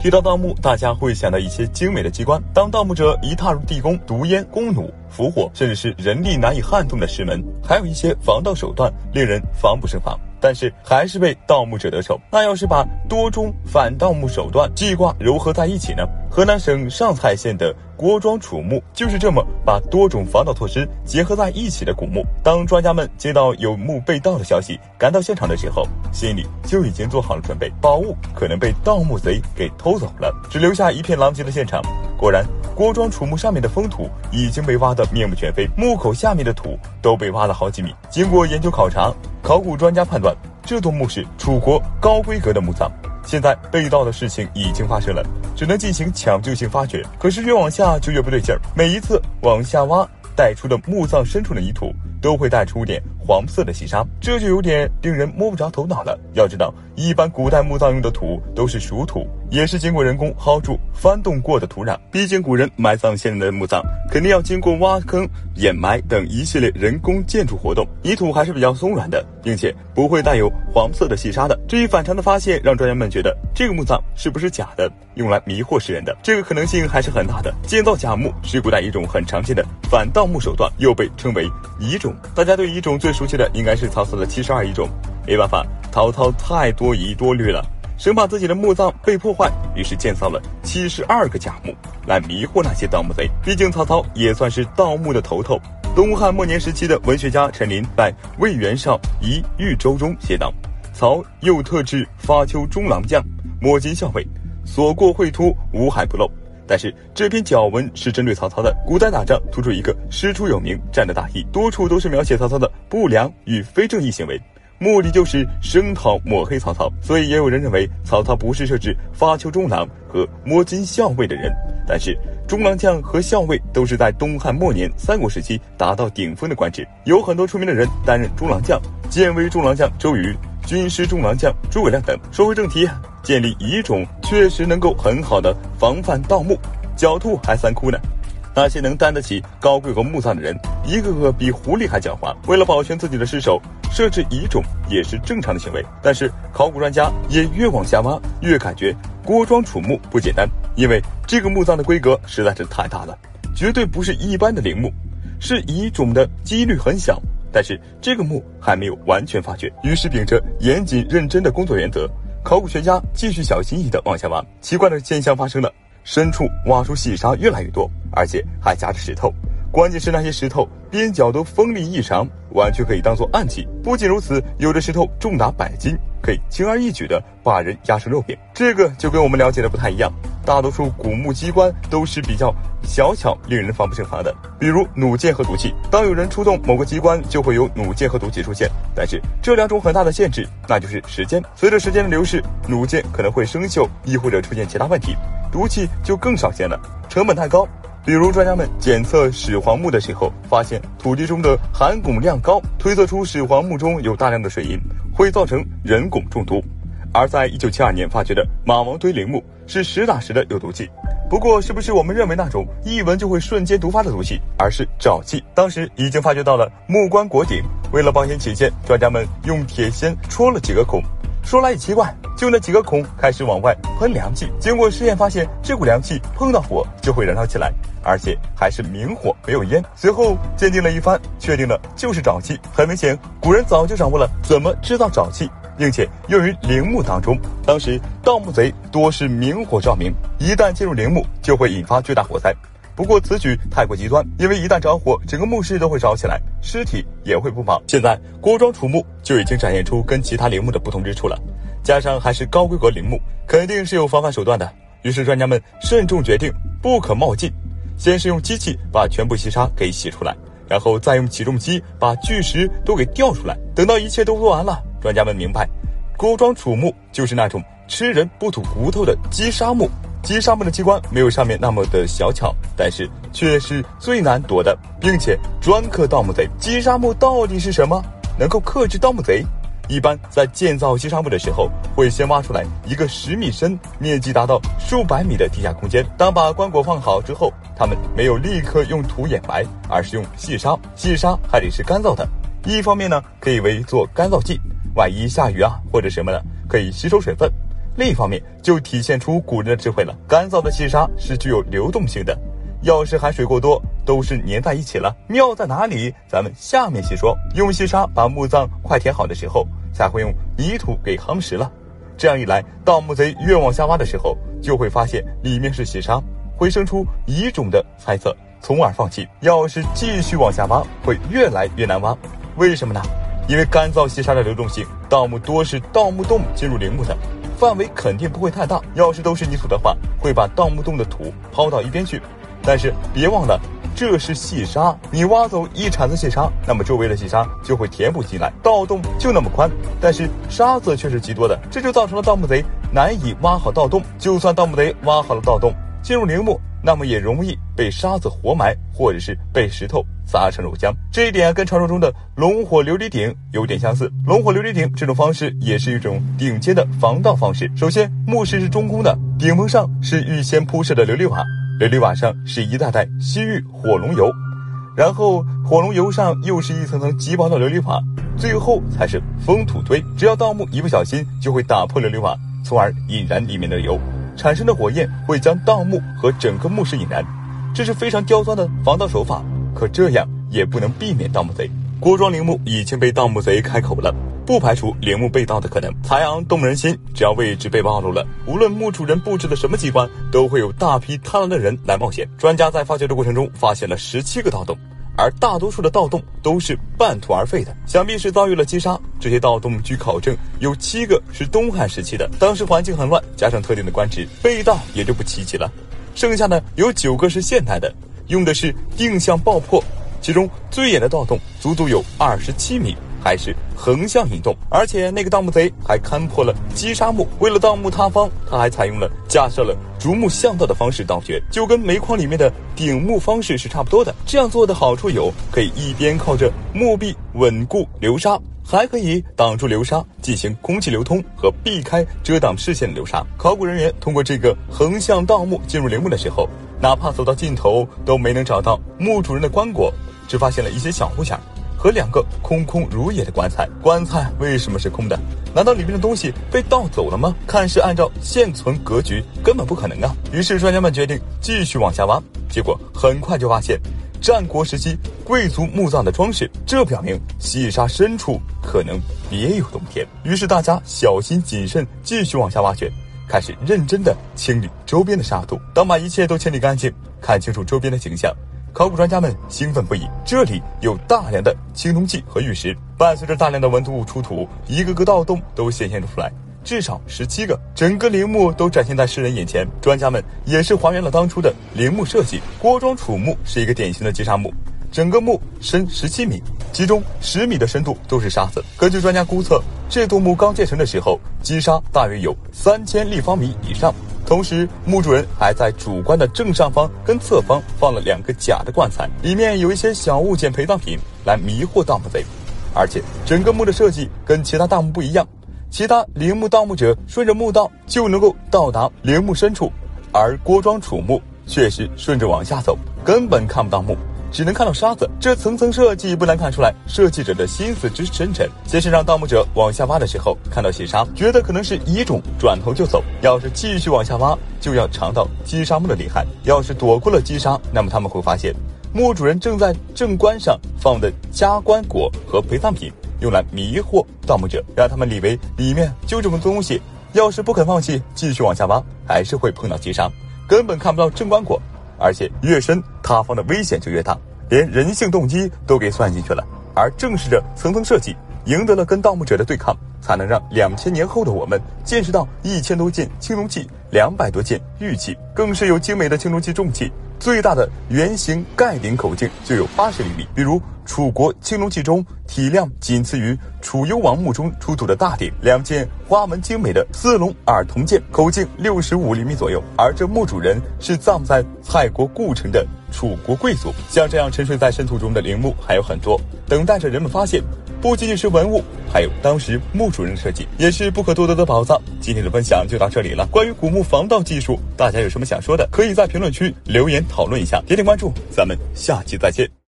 提到盗墓，大家会想到一些精美的机关。当盗墓者一踏入地宫，毒烟、弓弩、伏火，甚至是人力难以撼动的石门，还有一些防盗手段，令人防不胜防。但是还是被盗墓者得手。那要是把多种反盗墓手段记挂糅合在一起呢？河南省上蔡县的郭庄楚墓就是这么把多种防盗措施结合在一起的古墓。当专家们接到有墓被盗的消息，赶到现场的时候，心里就已经做好了准备，宝物可能被盗墓贼给偷走了，只留下一片狼藉的现场。果然，郭庄楚墓上面的封土已经被挖得面目全非，墓口下面的土都被挖了好几米。经过研究考察，考古专家判断，这座墓是楚国高规格的墓葬。现在被盗的事情已经发生了，只能进行抢救性发掘。可是越往下就越不对劲儿，每一次往下挖，带出的墓葬深处的泥土都会带出点黄色的细沙，这就有点令人摸不着头脑了。要知道，一般古代墓葬用的土都是熟土。也是经过人工夯筑、翻动过的土壤。毕竟古人埋葬先人的墓葬，肯定要经过挖坑、掩埋等一系列人工建筑活动。泥土还是比较松软的，并且不会带有黄色的细沙的。这一反常的。发现，让专家们觉得这个墓葬是不是假的，用来迷惑世人的？这个可能性还是很大的。建造假墓是古代一种很常见的。反盗墓手段，又被称为遗大家对遗种最熟悉的应该是曹操的七十二遗种。没办法，曹操太多疑多虑了。生怕自己的墓葬被破坏，于是建造了七十二个假墓来迷惑那些盗墓贼。毕竟曹操也算是盗墓的头头。东汉末年时期的文学家陈琳在《魏元绍遗豫州》中写道：“曹又特制发丘中郎将，摸金校尉，所过秽土无海不漏。”但是这篇脚文是针对曹操的。古代打仗突出一个师出有名，战的大义，多处都是描写曹操的不良与非正义行为。目的就是声讨抹黑曹操，所以也有人认为曹操不是设置发丘中郎和摸金校尉的人。但是中郎将和校尉都是在东汉末年、三国时期达到顶峰的官职，有很多出名的人担任中郎将，建威中郎将周瑜、军师中郎将诸葛亮等。说回正题，建立遗种确实能够很好的防范盗墓，狡兔还三窟呢。那些能担得起高贵和墓葬的人，一个个比狐狸还狡猾。为了保全自己的尸首，设置遗种也是正常的行为。但是考古专家也越往下挖，越感觉郭庄楚墓不简单，因为这个墓葬的规格实在是太大了，绝对不是一般的陵墓，是遗种的几率很小。但是这个墓还没有完全发掘，于是秉着严谨认真的工作原则，考古学家继续小心翼翼地往下挖。奇怪的现象发生了。深处挖出细沙越来越多，而且还夹着石头。关键是那些石头边角都锋利异常，完全可以当做暗器。不仅如此，有的石头重达百斤，可以轻而易举地把人压成肉饼。这个就跟我们了解的不太一样。大多数古墓机关都是比较小巧，令人防不胜防的，比如弩箭和毒气。当有人出动某个机关，就会有弩箭和毒气出现。但是这两种很大的限制，那就是时间。随着时间的流逝，弩箭可能会生锈，亦或者出现其他问题。毒气就更少见了，成本太高。比如专家们检测始皇墓的时候，发现土地中的含汞量高，推测出始皇墓中有大量的水银，会造成人汞中毒。而在一九七二年发掘的马王堆陵墓是实打实的有毒气，不过是不是我们认为那种一闻就会瞬间毒发的毒气，而是沼气。当时已经发掘到了木棺椁顶，为了保险起见，专家们用铁锨戳了几个孔。说来也奇怪，就那几个孔开始往外喷凉气。经过试验发现，这股凉气碰到火就会燃烧起来，而且还是明火，没有烟。随后鉴定了一番，确定了就是沼气。很明显，古人早就掌握了怎么制造沼气，并且用于陵墓当中。当时盗墓贼多是明火照明，一旦进入陵墓，就会引发巨大火灾。不过此举太过极端，因为一旦着火，整个墓室都会烧起来，尸体也会不保。现在郭庄楚墓就已经展现出跟其他陵墓的不同之处了，加上还是高规格陵墓，肯定是有防范手段的。于是专家们慎重决定，不可冒进，先是用机器把全部细沙给洗出来，然后再用起重机把巨石都给吊出来。等到一切都做完了，专家们明白，郭庄楚墓就是那种吃人不吐骨头的积沙墓。击沙墓的机关没有上面那么的小巧，但是却是最难躲的，并且专克盗墓贼。击沙墓到底是什么？能够克制盗墓贼？一般在建造击沙墓的时候，会先挖出来一个十米深、面积达到数百米的地下空间。当把棺椁放好之后，他们没有立刻用土掩埋，而是用细沙。细沙还得是干燥的，一方面呢可以为做干燥剂，万一下雨啊或者什么的，可以吸收水分。另一方面就体现出古人的智慧了。干燥的细沙是具有流动性的，要是含水过多，都是粘在一起了。妙在哪里？咱们下面细说。用细沙把墓葬快填好的时候，才会用泥土给夯实了。这样一来，盗墓贼越往下挖的时候，就会发现里面是细沙，会生出一种的猜测，从而放弃。要是继续往下挖，会越来越难挖。为什么呢？因为干燥细沙的流动性，盗墓多是盗墓洞进入陵墓的，范围肯定不会太大。要是都是泥土的话，会把盗墓洞的土抛到一边去。但是别忘了，这是细沙，你挖走一铲子细沙，那么周围的细沙就会填补进来，盗洞就那么宽，但是沙子却是极多的，这就造成了盗墓贼难以挖好盗洞。就算盗墓贼挖好了盗洞，进入陵墓。那么也容易被沙子活埋，或者是被石头砸成肉浆。这一点跟传说中的龙火琉璃顶有点相似。龙火琉璃顶这种方式也是一种顶尖的防盗方式。首先，墓室是中空的，顶棚上是预先铺设的琉璃瓦，琉璃瓦上是一大袋西域火龙油，然后火龙油上又是一层层极薄的琉璃瓦，最后才是封土堆。只要盗墓一不小心，就会打破琉璃瓦，从而引燃里面的油。产生的火焰会将盗墓和整个墓室引燃，这是非常刁钻的防盗手法。可这样也不能避免盗墓贼。郭庄陵墓已经被盗墓贼开口了，不排除陵墓被盗的可能。残阳动人心，只要位置被暴露了，无论墓主人布置了什么机关，都会有大批贪婪的人来冒险。专家在发掘的过程中发现了十七个盗洞。而大多数的盗洞都是半途而废的，想必是遭遇了击杀。这些盗洞据考证有七个是东汉时期的，当时环境很乱，加上特定的官职，被盗也就不稀奇了。剩下的有九个是现代的，用的是定向爆破，其中最远的盗洞足足有二十七米。还是横向移动，而且那个盗墓贼还勘破了击杀墓。为了盗墓塌方，他还采用了架设了竹木巷道的方式盗掘，就跟煤矿里面的顶墓方式是差不多的。这样做的好处有，可以一边靠着墓壁稳固流沙，还可以挡住流沙，进行空气流通和避开遮挡视线的流沙。考古人员通过这个横向盗墓进入陵墓的时候，哪怕走到尽头都没能找到墓主人的棺椁，只发现了一些小物件。和两个空空如也的棺材，棺材为什么是空的？难道里面的东西被盗走了吗？看是按照现存格局，根本不可能啊！于是专家们决定继续往下挖，结果很快就发现战国时期贵族墓葬的装饰，这表明细沙深处可能别有洞天。于是大家小心谨慎，继续往下挖掘，开始认真的清理周边的沙土。当把一切都清理干净，看清楚周边的景象。考古专家们兴奋不已，这里有大量的青铜器和玉石，伴随着大量的文物出土，一个个盗洞都显现了出来，至少十七个，整个陵墓都展现在世人眼前。专家们也是还原了当初的陵墓设计。郭庄楚墓是一个典型的击沙墓，整个墓深十七米，其中十米的深度都是沙子。根据专家估测，这座墓刚建成的时候，积沙大约有三千立方米以上。同时，墓主人还在主棺的正上方跟侧方放了两个假的棺材，里面有一些小物件陪葬品，来迷惑盗墓贼。而且，整个墓的设计跟其他盗墓不一样，其他陵墓盗墓者顺着墓道就能够到达陵墓深处，而郭庄楚墓却是顺着往下走，根本看不到墓。只能看到沙子，这层层设计不难看出来设计者的心思之深沉。先是让盗墓者往下挖的时候看到细沙，觉得可能是遗种，转头就走。要是继续往下挖，就要尝到击沙墓的厉害。要是躲过了击沙，那么他们会发现墓主人正在正棺上放的加棺椁和陪葬品，用来迷惑盗墓者，让他们以为里面就这么东西。要是不肯放弃，继续往下挖，还是会碰到击沙，根本看不到正棺椁。而且越深，塌方的危险就越大，连人性动机都给算进去了。而正是这层层设计，赢得了跟盗墓者的对抗，才能让两千年后的我们见识到一千多件青铜器、两百多件玉器，更是有精美的青铜器重器。最大的圆形盖顶口径就有八十厘米，比如楚国青铜器中体量仅次于楚幽王墓中出土的大鼎，两件花纹精美的四龙耳铜剑，口径六十五厘米左右。而这墓主人是葬在蔡国故城的楚国贵族。像这样沉睡在深土中的陵墓还有很多，等待着人们发现。不仅仅是文物，还有当时墓主人设计，也是不可多得的宝藏。今天的分享就到这里了。关于古墓防盗技术，大家有什么想说的，可以在评论区留言讨论一下。点点关注，咱们下期再见。